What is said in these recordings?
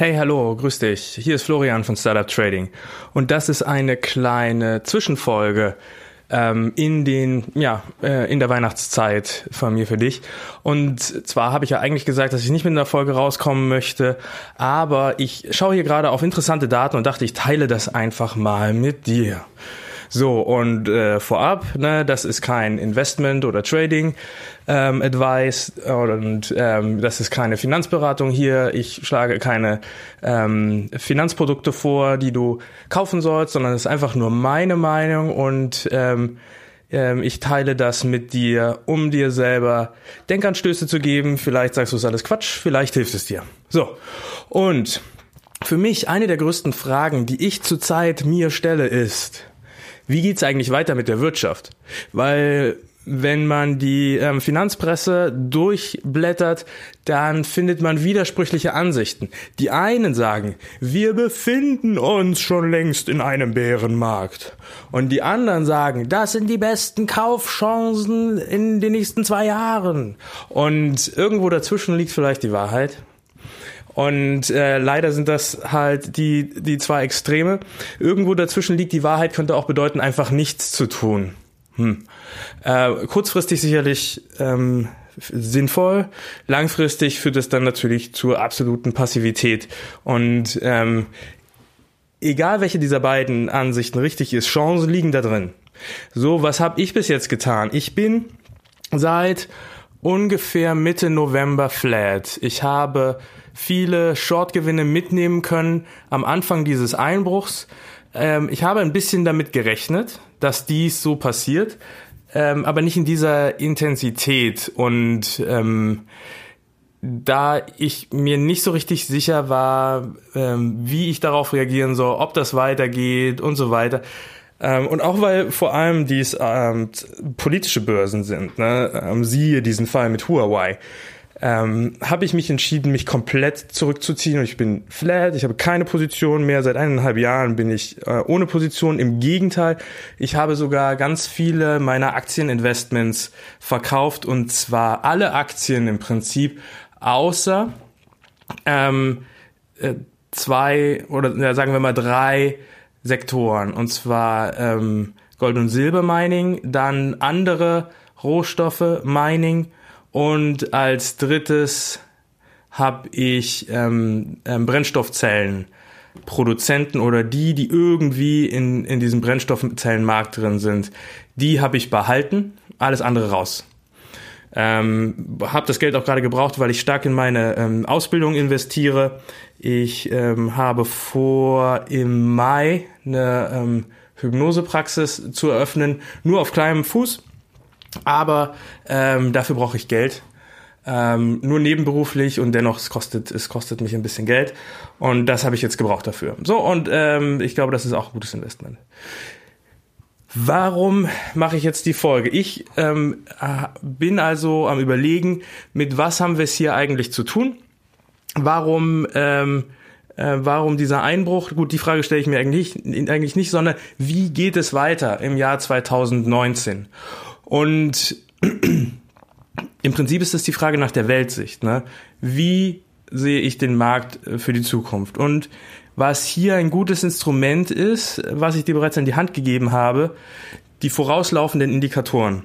Hey, hallo, grüß dich. Hier ist Florian von Startup Trading. Und das ist eine kleine Zwischenfolge ähm, in den, ja, äh, in der Weihnachtszeit von mir für dich. Und zwar habe ich ja eigentlich gesagt, dass ich nicht mit einer Folge rauskommen möchte, aber ich schaue hier gerade auf interessante Daten und dachte, ich teile das einfach mal mit dir. So, und äh, vorab, ne, das ist kein Investment oder Trading ähm, Advice und ähm, das ist keine Finanzberatung hier. Ich schlage keine ähm, Finanzprodukte vor, die du kaufen sollst, sondern es ist einfach nur meine Meinung und ähm, ähm, ich teile das mit dir, um dir selber Denkanstöße zu geben. Vielleicht sagst du es alles Quatsch, vielleicht hilft es dir. So, und für mich eine der größten Fragen, die ich zurzeit mir stelle, ist, wie geht's eigentlich weiter mit der Wirtschaft? Weil wenn man die ähm, Finanzpresse durchblättert, dann findet man widersprüchliche Ansichten. Die einen sagen, wir befinden uns schon längst in einem Bärenmarkt. Und die anderen sagen, das sind die besten Kaufchancen in den nächsten zwei Jahren. Und irgendwo dazwischen liegt vielleicht die Wahrheit. Und äh, leider sind das halt die, die zwei Extreme. Irgendwo dazwischen liegt die Wahrheit, könnte auch bedeuten, einfach nichts zu tun. Hm. Äh, kurzfristig sicherlich ähm, sinnvoll, langfristig führt es dann natürlich zur absoluten Passivität. Und ähm, egal welche dieser beiden Ansichten richtig ist, Chancen liegen da drin. So, was habe ich bis jetzt getan? Ich bin seit ungefähr Mitte November flat. Ich habe viele Shortgewinne mitnehmen können am Anfang dieses Einbruchs. Ähm, ich habe ein bisschen damit gerechnet, dass dies so passiert, ähm, aber nicht in dieser Intensität. Und ähm, da ich mir nicht so richtig sicher war, ähm, wie ich darauf reagieren soll, ob das weitergeht und so weiter. Ähm, und auch weil vor allem dies ähm, politische Börsen sind, ne? ähm, siehe diesen Fall mit Huawei ähm, habe ich mich entschieden, mich komplett zurückzuziehen und ich bin flat, ich habe keine Position mehr, seit eineinhalb Jahren bin ich äh, ohne Position. Im Gegenteil, ich habe sogar ganz viele meiner Aktieninvestments verkauft und zwar alle Aktien im Prinzip, außer ähm, äh, zwei oder ja, sagen wir mal drei Sektoren und zwar ähm, Gold- und Silber-Mining, dann andere Rohstoffe, Mining und als drittes habe ich ähm, ähm, Brennstoffzellen. Produzenten oder die, die irgendwie in, in diesem Brennstoffzellenmarkt drin sind, die habe ich behalten, alles andere raus. Ähm, habe das Geld auch gerade gebraucht, weil ich stark in meine ähm, Ausbildung investiere. Ich ähm, habe vor, im Mai eine ähm, Hypnosepraxis zu eröffnen, nur auf kleinem Fuß. Aber ähm, dafür brauche ich Geld. Ähm, nur nebenberuflich und dennoch es kostet es kostet mich ein bisschen Geld und das habe ich jetzt gebraucht dafür. So und ähm, ich glaube, das ist auch ein gutes Investment. Warum mache ich jetzt die Folge? Ich ähm, äh, bin also am überlegen, mit was haben wir es hier eigentlich zu tun? Warum ähm, äh, warum dieser Einbruch? Gut, die Frage stelle ich mir eigentlich, eigentlich nicht, sondern wie geht es weiter im Jahr 2019? Und im Prinzip ist es die Frage nach der Weltsicht. Ne? Wie sehe ich den Markt äh, für die Zukunft? Und was hier ein gutes Instrument ist, was ich dir bereits an die Hand gegeben habe, die vorauslaufenden Indikatoren.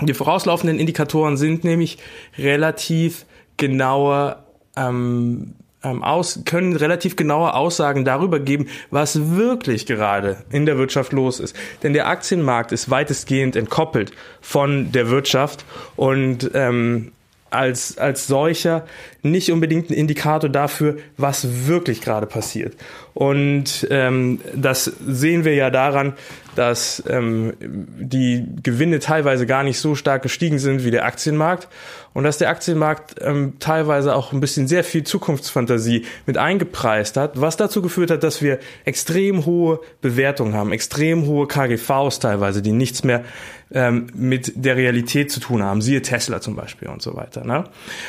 Die vorauslaufenden Indikatoren sind nämlich relativ genaue ähm, ähm, aus, können relativ genaue Aussagen darüber geben, was wirklich gerade in der Wirtschaft los ist. Denn der Aktienmarkt ist weitestgehend entkoppelt von der Wirtschaft und ähm, als, als solcher nicht unbedingt ein Indikator dafür, was wirklich gerade passiert. Und ähm, das sehen wir ja daran, dass ähm, die Gewinne teilweise gar nicht so stark gestiegen sind wie der Aktienmarkt und dass der Aktienmarkt ähm, teilweise auch ein bisschen sehr viel Zukunftsfantasie mit eingepreist hat, was dazu geführt hat, dass wir extrem hohe Bewertungen haben, extrem hohe KGVs teilweise, die nichts mehr ähm, mit der Realität zu tun haben, siehe Tesla zum Beispiel und so weiter. Ne?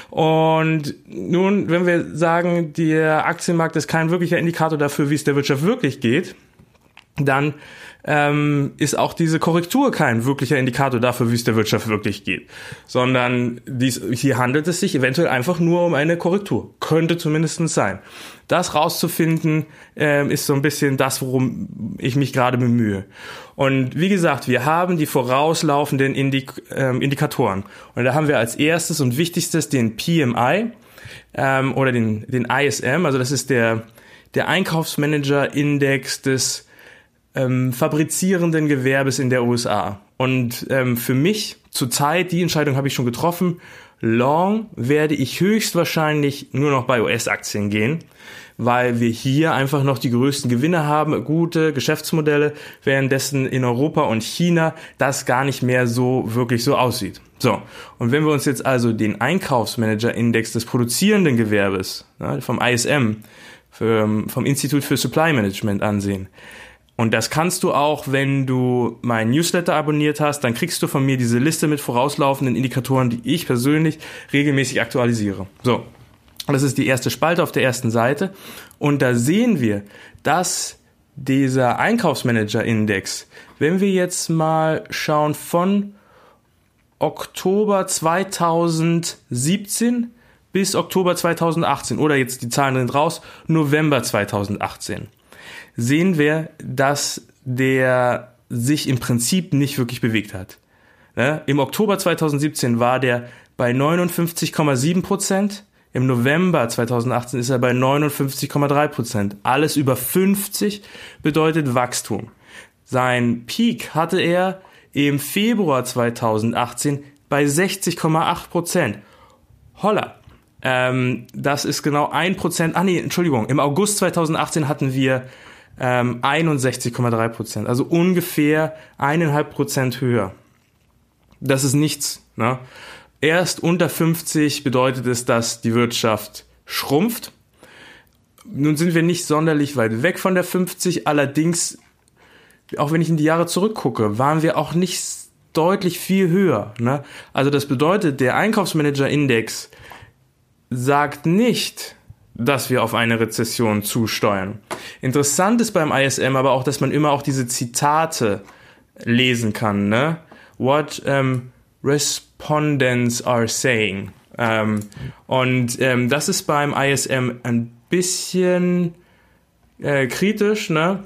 Und nun, wenn wir sagen, der Aktienmarkt ist kein wirklicher Indikator dafür, wie es der Wirtschaft wirklich geht, dann ähm, ist auch diese Korrektur kein wirklicher Indikator dafür, wie es der Wirtschaft wirklich geht, sondern dies, hier handelt es sich eventuell einfach nur um eine Korrektur. Könnte zumindest sein. Das rauszufinden, ähm, ist so ein bisschen das, worum ich mich gerade bemühe. Und wie gesagt, wir haben die vorauslaufenden Indik ähm, Indikatoren. Und da haben wir als erstes und wichtigstes den PMI ähm, oder den, den ISM, also das ist der, der Einkaufsmanager-Index des ähm, fabrizierenden Gewerbes in der USA. Und ähm, für mich zurzeit, die Entscheidung habe ich schon getroffen, long werde ich höchstwahrscheinlich nur noch bei US-Aktien gehen, weil wir hier einfach noch die größten Gewinne haben, gute Geschäftsmodelle, währenddessen in Europa und China das gar nicht mehr so wirklich so aussieht. So, und wenn wir uns jetzt also den Einkaufsmanager-Index des produzierenden Gewerbes ja, vom ISM, für, vom Institut für Supply Management ansehen, und das kannst du auch, wenn du mein Newsletter abonniert hast, dann kriegst du von mir diese Liste mit vorauslaufenden Indikatoren, die ich persönlich regelmäßig aktualisiere. So. Das ist die erste Spalte auf der ersten Seite. Und da sehen wir, dass dieser Einkaufsmanager-Index, wenn wir jetzt mal schauen von Oktober 2017 bis Oktober 2018 oder jetzt die Zahlen sind raus, November 2018 sehen wir, dass der sich im Prinzip nicht wirklich bewegt hat. Ne? Im Oktober 2017 war der bei 59,7 Prozent. Im November 2018 ist er bei 59,3 Prozent. Alles über 50 bedeutet Wachstum. Sein Peak hatte er im Februar 2018 bei 60,8 Prozent. Holla. Ähm, das ist genau ein Prozent. Ah nee, Entschuldigung. Im August 2018 hatten wir ähm, 61,3 Prozent, also ungefähr eineinhalb Prozent höher. Das ist nichts. Ne? Erst unter 50 bedeutet es, dass die Wirtschaft schrumpft. Nun sind wir nicht sonderlich weit weg von der 50, allerdings, auch wenn ich in die Jahre zurückgucke, waren wir auch nicht deutlich viel höher. Ne? Also das bedeutet, der Einkaufsmanager-Index sagt nicht, dass wir auf eine Rezession zusteuern. Interessant ist beim ISM aber auch, dass man immer auch diese Zitate lesen kann, ne? What um, respondents are saying. Ähm, und ähm, das ist beim ISM ein bisschen äh, kritisch, ne?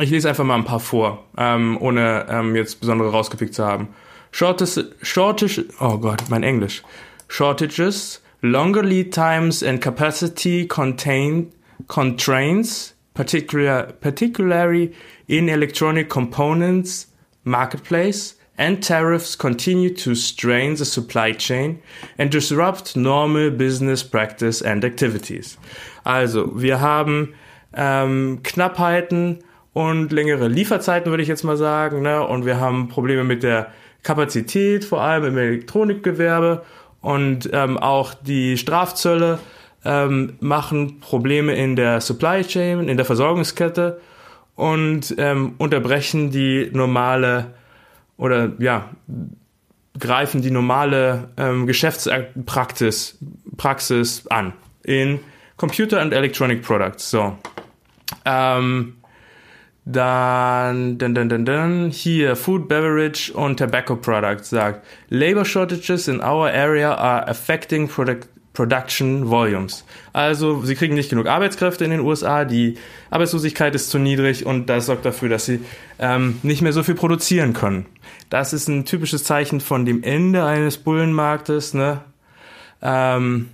Ich lese einfach mal ein paar vor, ähm, ohne ähm, jetzt besondere rausgepickt zu haben. Shortage, shortage, oh Gott, mein Englisch. Shortages Longer lead times and capacity contain, constraints, particular, particularly in electronic components marketplace, and tariffs continue to strain the supply chain and disrupt normal business practice and activities. Also, wir haben ähm, Knappheiten und längere Lieferzeiten, würde ich jetzt mal sagen, ne? und wir haben Probleme mit der Kapazität, vor allem im Elektronikgewerbe und ähm, auch die Strafzölle ähm, machen Probleme in der Supply Chain, in der Versorgungskette und ähm, unterbrechen die normale oder ja greifen die normale ähm, Geschäftspraxis Praxis an in Computer and Electronic Products. So. Ähm, dann, dann, dann, dann, dann, hier, Food, Beverage und Tobacco Products sagt, Labor shortages in our area are affecting product, production volumes. Also, sie kriegen nicht genug Arbeitskräfte in den USA, die Arbeitslosigkeit ist zu niedrig und das sorgt dafür, dass sie ähm, nicht mehr so viel produzieren können. Das ist ein typisches Zeichen von dem Ende eines Bullenmarktes, ne? Ähm,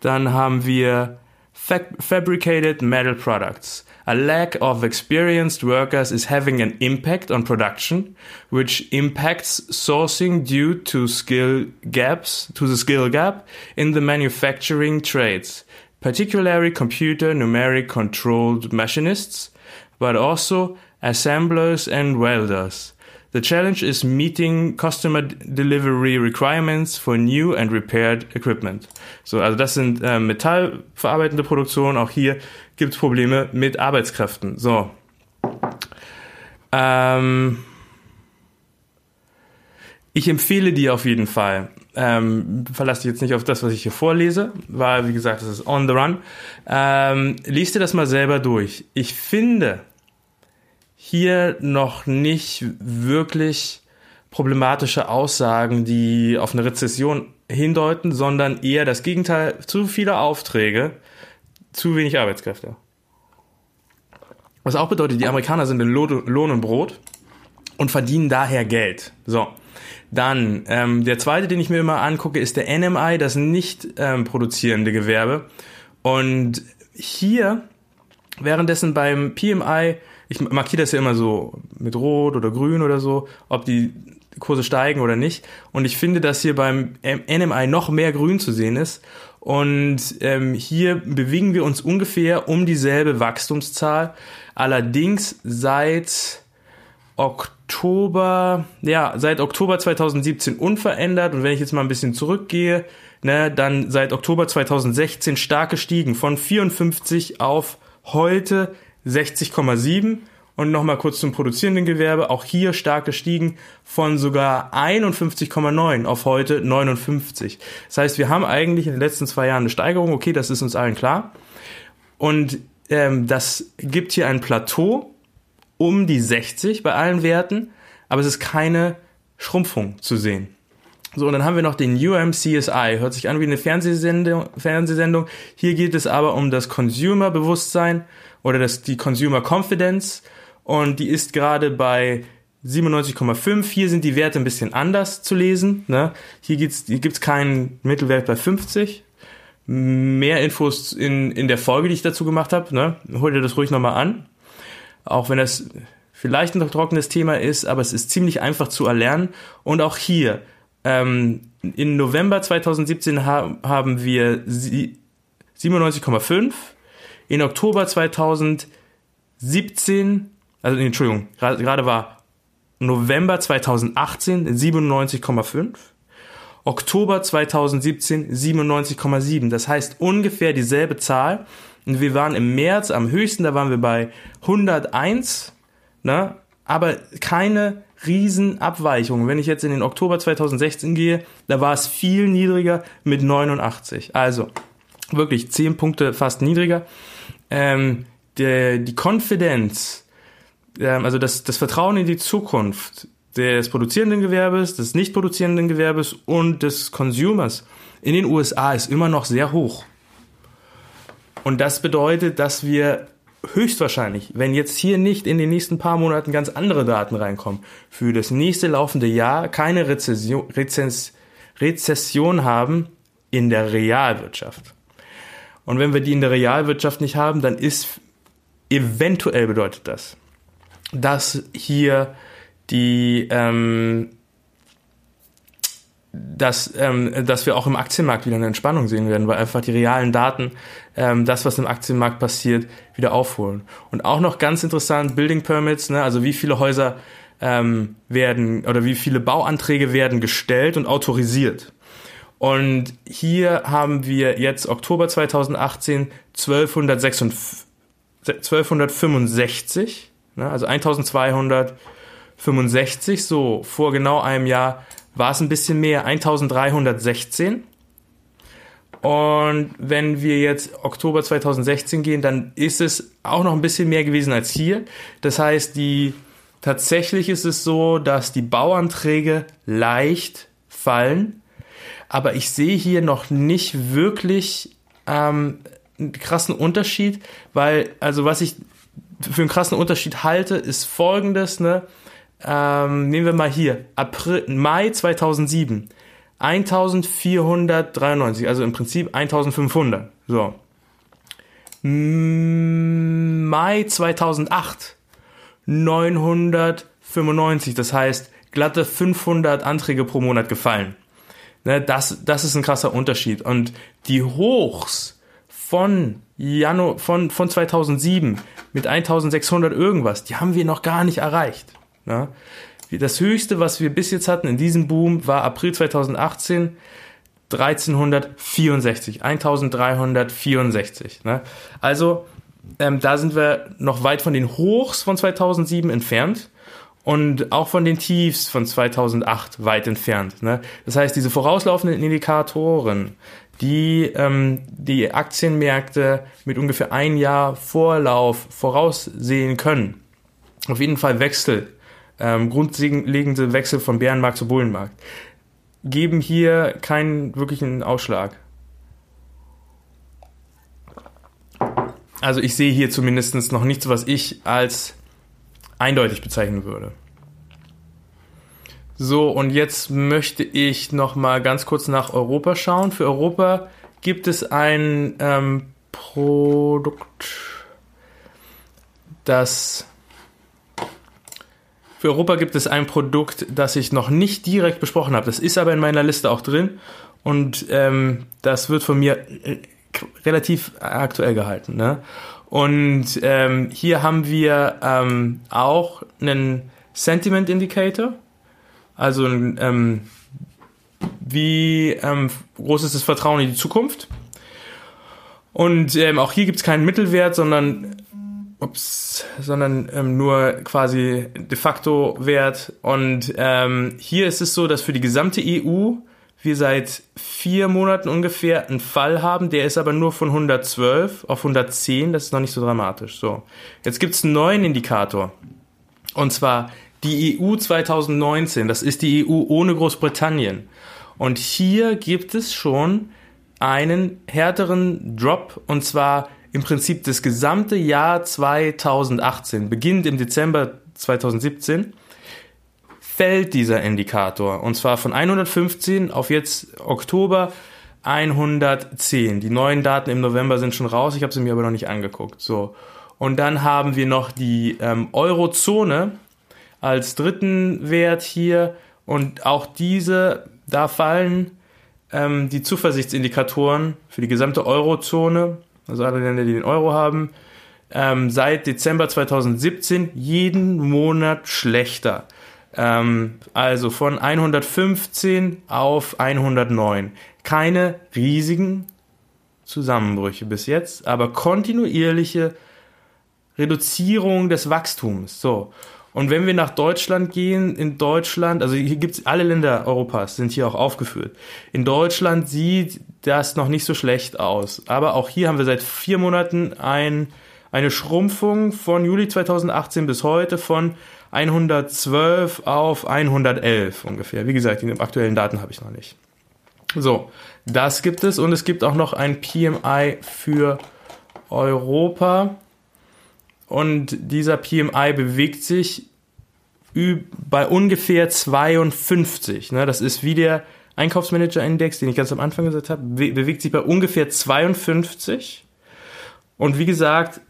dann haben wir Fabricated Metal Products. A lack of experienced workers is having an impact on production, which impacts sourcing due to skill gaps, to the skill gap in the manufacturing trades, particularly computer numeric controlled machinists, but also assemblers and welders. The challenge is meeting customer delivery requirements for new and repaired equipment. So, also das sind äh, metallverarbeitende Produktionen. Auch hier gibt es Probleme mit Arbeitskräften. So. Ähm, ich empfehle dir auf jeden Fall. Ähm, verlass dich jetzt nicht auf das, was ich hier vorlese, weil, wie gesagt, das ist on the run. Ähm, lies dir das mal selber durch. Ich finde, hier noch nicht wirklich problematische Aussagen, die auf eine Rezession hindeuten, sondern eher das Gegenteil, zu viele Aufträge, zu wenig Arbeitskräfte. Was auch bedeutet, die Amerikaner sind in Lohn und Brot und verdienen daher Geld. So. Dann, ähm, der zweite, den ich mir immer angucke, ist der NMI, das nicht ähm, produzierende Gewerbe. Und hier, währenddessen beim PMI, ich markiere das ja immer so mit Rot oder Grün oder so, ob die Kurse steigen oder nicht. Und ich finde, dass hier beim NMI noch mehr Grün zu sehen ist. Und ähm, hier bewegen wir uns ungefähr um dieselbe Wachstumszahl. Allerdings seit Oktober, ja, seit Oktober 2017 unverändert. Und wenn ich jetzt mal ein bisschen zurückgehe, ne, dann seit Oktober 2016 stark gestiegen von 54 auf heute 60,7 und nochmal kurz zum produzierenden Gewerbe, auch hier stark gestiegen von sogar 51,9 auf heute 59. Das heißt, wir haben eigentlich in den letzten zwei Jahren eine Steigerung, okay, das ist uns allen klar. Und ähm, das gibt hier ein Plateau um die 60 bei allen Werten, aber es ist keine Schrumpfung zu sehen. So, und dann haben wir noch den UMCSI. Hört sich an wie eine Fernsehsendung. Fernsehsendung. Hier geht es aber um das Consumer-Bewusstsein oder das, die Consumer Confidence und die ist gerade bei 97,5. Hier sind die Werte ein bisschen anders zu lesen. Ne? Hier hier gibt's keinen Mittelwert bei 50. Mehr Infos in, in der Folge, die ich dazu gemacht habe. Ne? Hol dir das ruhig nochmal an. Auch wenn das vielleicht ein trockenes Thema ist, aber es ist ziemlich einfach zu erlernen. Und auch hier, ähm, in November 2017 ha haben wir 97,5. In Oktober 2017 also Entschuldigung, gerade war November 2018 97,5, Oktober 2017 97,7. Das heißt ungefähr dieselbe Zahl. Und wir waren im März am höchsten, da waren wir bei 101, ne? aber keine Riesenabweichungen. Wenn ich jetzt in den Oktober 2016 gehe, da war es viel niedriger mit 89. Also wirklich 10 Punkte fast niedriger. Ähm, der, die Konfidenz ähm, also das, das Vertrauen in die Zukunft des produzierenden Gewerbes, des nicht produzierenden Gewerbes und des Consumers in den USA ist immer noch sehr hoch. Und das bedeutet, dass wir höchstwahrscheinlich, wenn jetzt hier nicht in den nächsten paar Monaten ganz andere Daten reinkommen, für das nächste laufende Jahr keine Rezession, Rezess, Rezession haben in der Realwirtschaft. Und wenn wir die in der Realwirtschaft nicht haben, dann ist eventuell bedeutet das, dass hier die ähm, dass, ähm, dass wir auch im Aktienmarkt wieder eine Entspannung sehen werden, weil einfach die realen Daten, ähm, das, was im Aktienmarkt passiert, wieder aufholen. Und auch noch ganz interessant, Building Permits, ne, also wie viele Häuser ähm, werden oder wie viele Bauanträge werden gestellt und autorisiert. Und hier haben wir jetzt Oktober 2018 1266, 1265 Ne? Also 1265, so vor genau einem Jahr war es ein bisschen mehr, 1316. Und wenn wir jetzt Oktober 2016 gehen, dann ist es auch noch ein bisschen mehr gewesen als hier. Das heißt, die tatsächlich ist es so, dass die Bauanträge leicht fallen, aber ich sehe hier noch nicht wirklich ähm, einen krassen Unterschied, weil also was ich für einen krassen Unterschied halte, ist folgendes, ne? Ähm, nehmen wir mal hier, April, Mai 2007, 1493, also im Prinzip 1500, so. Mai 2008, 995, das heißt, glatte 500 Anträge pro Monat gefallen. Ne, das, das ist ein krasser Unterschied. Und die Hochs von Januar, von, von 2007 mit 1600 irgendwas, die haben wir noch gar nicht erreicht. Ne? Das höchste, was wir bis jetzt hatten in diesem Boom, war April 2018, 1364, 1364. Ne? Also ähm, da sind wir noch weit von den Hochs von 2007 entfernt und auch von den Tiefs von 2008 weit entfernt. Ne? Das heißt, diese vorauslaufenden Indikatoren, die ähm, die Aktienmärkte mit ungefähr ein Jahr Vorlauf voraussehen können, auf jeden Fall Wechsel, ähm, grundlegende Wechsel von Bärenmarkt zu Bullenmarkt, geben hier keinen wirklichen Ausschlag. Also ich sehe hier zumindest noch nichts, was ich als eindeutig bezeichnen würde. So, und jetzt möchte ich noch mal ganz kurz nach Europa schauen. Für Europa gibt es ein ähm, Produkt, das für Europa gibt es ein Produkt, das ich noch nicht direkt besprochen habe. Das ist aber in meiner Liste auch drin und ähm, das wird von mir relativ aktuell gehalten. Ne? Und ähm, hier haben wir ähm, auch einen Sentiment Indicator also ähm, wie ähm, groß ist das Vertrauen in die Zukunft? Und ähm, auch hier gibt es keinen Mittelwert, sondern, ups, sondern ähm, nur quasi de facto Wert. Und hier ist es so, dass für die gesamte EU wir seit vier Monaten ungefähr einen Fall haben, der ist aber nur von 112 auf 110, das ist noch nicht so dramatisch. So, jetzt gibt es einen neuen Indikator. Und zwar die EU 2019, das ist die EU ohne Großbritannien. Und hier gibt es schon einen härteren Drop. Und zwar im Prinzip das gesamte Jahr 2018, beginnend im Dezember 2017, fällt dieser Indikator und zwar von 115 auf jetzt Oktober 110. Die neuen Daten im November sind schon raus, ich habe sie mir aber noch nicht angeguckt. So. Und dann haben wir noch die ähm, Eurozone, als dritten Wert hier. Und auch diese, da fallen ähm, die Zuversichtsindikatoren für die gesamte Eurozone, also alle Länder, die den Euro haben, ähm, seit Dezember 2017 jeden Monat schlechter. Ähm, also von 115 auf 109. Keine riesigen Zusammenbrüche bis jetzt, aber kontinuierliche Reduzierung des Wachstums. So. Und wenn wir nach Deutschland gehen, in Deutschland, also hier gibt's alle Länder Europas sind hier auch aufgeführt. In Deutschland sieht das noch nicht so schlecht aus. Aber auch hier haben wir seit vier Monaten ein, eine Schrumpfung von Juli 2018 bis heute von 112 auf 111 ungefähr. Wie gesagt, die aktuellen Daten habe ich noch nicht. So, das gibt es und es gibt auch noch ein PMI für Europa. Und dieser PMI bewegt sich bei ungefähr 52. Ne? Das ist wie der Einkaufsmanager-Index, den ich ganz am Anfang gesagt habe, bewegt sich bei ungefähr 52. Und wie gesagt,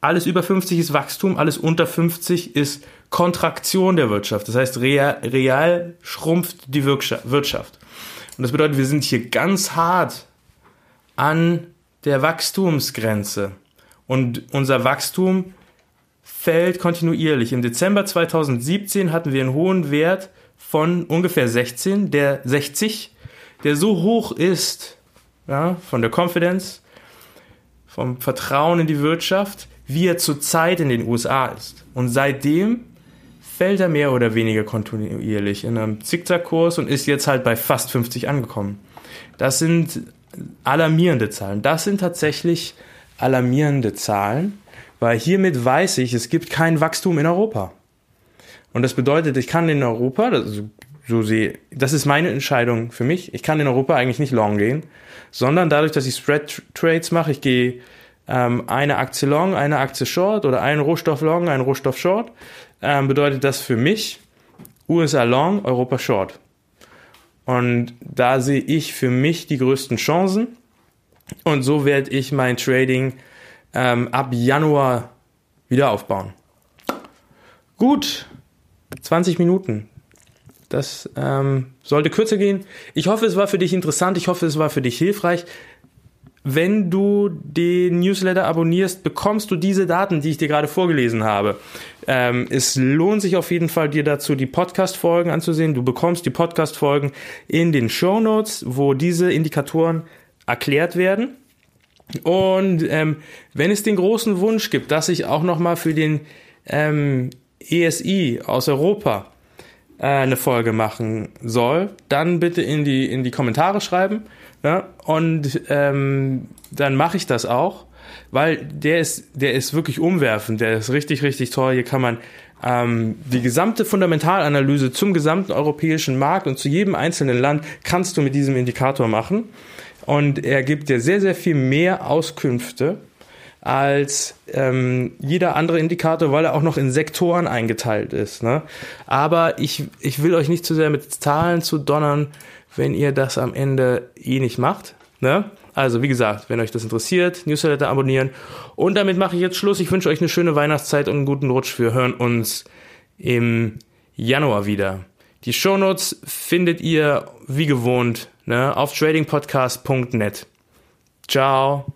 alles über 50 ist Wachstum, alles unter 50 ist Kontraktion der Wirtschaft. Das heißt, real, real schrumpft die Wirtschaft. Und das bedeutet, wir sind hier ganz hart an der Wachstumsgrenze. Und unser Wachstum fällt kontinuierlich. Im Dezember 2017 hatten wir einen hohen Wert von ungefähr 16, der 60, der so hoch ist, ja, von der Confidence, vom Vertrauen in die Wirtschaft, wie er zurzeit in den USA ist. Und seitdem fällt er mehr oder weniger kontinuierlich in einem Zickzackkurs und ist jetzt halt bei fast 50 angekommen. Das sind alarmierende Zahlen. Das sind tatsächlich alarmierende Zahlen, weil hiermit weiß ich, es gibt kein Wachstum in Europa. Und das bedeutet, ich kann in Europa, das, so sehe, das ist meine Entscheidung für mich, ich kann in Europa eigentlich nicht long gehen, sondern dadurch, dass ich Spread Trades mache, ich gehe ähm, eine Aktie long, eine Aktie short oder einen Rohstoff long, einen Rohstoff short, ähm, bedeutet das für mich USA long, Europa short. Und da sehe ich für mich die größten Chancen. Und so werde ich mein Trading ähm, ab Januar wieder aufbauen. Gut, 20 Minuten. Das ähm, sollte kürzer gehen. Ich hoffe, es war für dich interessant. Ich hoffe, es war für dich hilfreich. Wenn du den Newsletter abonnierst, bekommst du diese Daten, die ich dir gerade vorgelesen habe. Ähm, es lohnt sich auf jeden Fall, dir dazu die Podcast-Folgen anzusehen. Du bekommst die Podcast-Folgen in den Show Notes, wo diese Indikatoren erklärt werden. Und ähm, wenn es den großen Wunsch gibt, dass ich auch nochmal für den ähm, ESI aus Europa äh, eine Folge machen soll, dann bitte in die, in die Kommentare schreiben. Ja? Und ähm, dann mache ich das auch. weil der ist, der ist wirklich umwerfend, der ist richtig, richtig toll. Hier kann man ähm, die gesamte Fundamentalanalyse zum gesamten europäischen Markt und zu jedem einzelnen Land kannst du mit diesem Indikator machen. Und er gibt dir sehr, sehr viel mehr Auskünfte als ähm, jeder andere Indikator, weil er auch noch in Sektoren eingeteilt ist. Ne? Aber ich, ich will euch nicht zu sehr mit Zahlen zu donnern, wenn ihr das am Ende eh nicht macht. Ne? Also wie gesagt, wenn euch das interessiert, Newsletter abonnieren. Und damit mache ich jetzt Schluss. Ich wünsche euch eine schöne Weihnachtszeit und einen guten Rutsch. Wir hören uns im Januar wieder. Die Shownotes findet ihr wie gewohnt ne, auf tradingpodcast.net. Ciao.